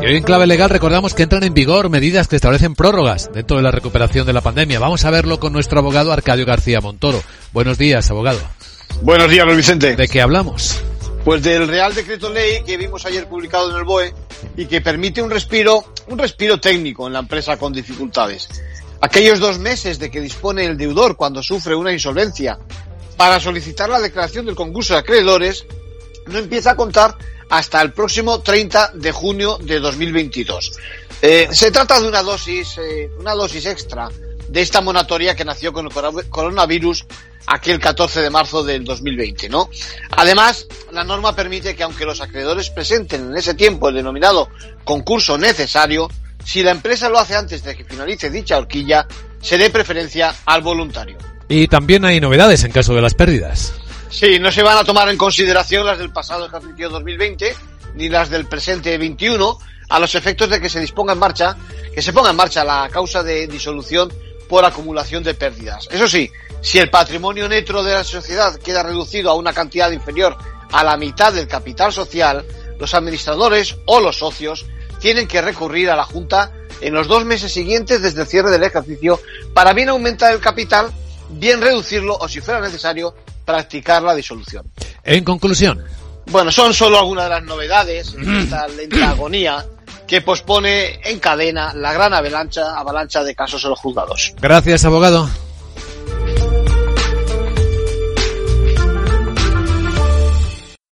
Y hoy en clave legal recordamos que entran en vigor medidas que establecen prórrogas dentro de la recuperación de la pandemia. Vamos a verlo con nuestro abogado Arcadio García Montoro. Buenos días, abogado. Buenos días, Luis Vicente. ¿De qué hablamos? Pues del Real Decreto Ley que vimos ayer publicado en el BOE y que permite un respiro, un respiro técnico en la empresa con dificultades. Aquellos dos meses de que dispone el deudor cuando sufre una insolvencia para solicitar la declaración del concurso de acreedores no empieza a contar hasta el próximo 30 de junio de 2022. Eh, se trata de una dosis, eh, una dosis extra de esta monatoria que nació con el coronavirus aquel 14 de marzo del 2020, ¿no? Además, la norma permite que aunque los acreedores presenten en ese tiempo el denominado concurso necesario, si la empresa lo hace antes de que finalice dicha horquilla, se dé preferencia al voluntario. Y también hay novedades en caso de las pérdidas. Sí, no se van a tomar en consideración las del pasado ejercicio 2020 ni las del presente 21 a los efectos de que se disponga en marcha, que se ponga en marcha la causa de disolución por acumulación de pérdidas. Eso sí, si el patrimonio neto de la sociedad queda reducido a una cantidad inferior a la mitad del capital social, los administradores o los socios tienen que recurrir a la Junta en los dos meses siguientes desde el cierre del ejercicio para bien aumentar el capital, bien reducirlo o, si fuera necesario, practicar la disolución. En conclusión. Bueno, son solo algunas de las novedades en esta lenta agonía que pospone en cadena la gran avalancha, avalancha de casos en los juzgados. Gracias, abogado.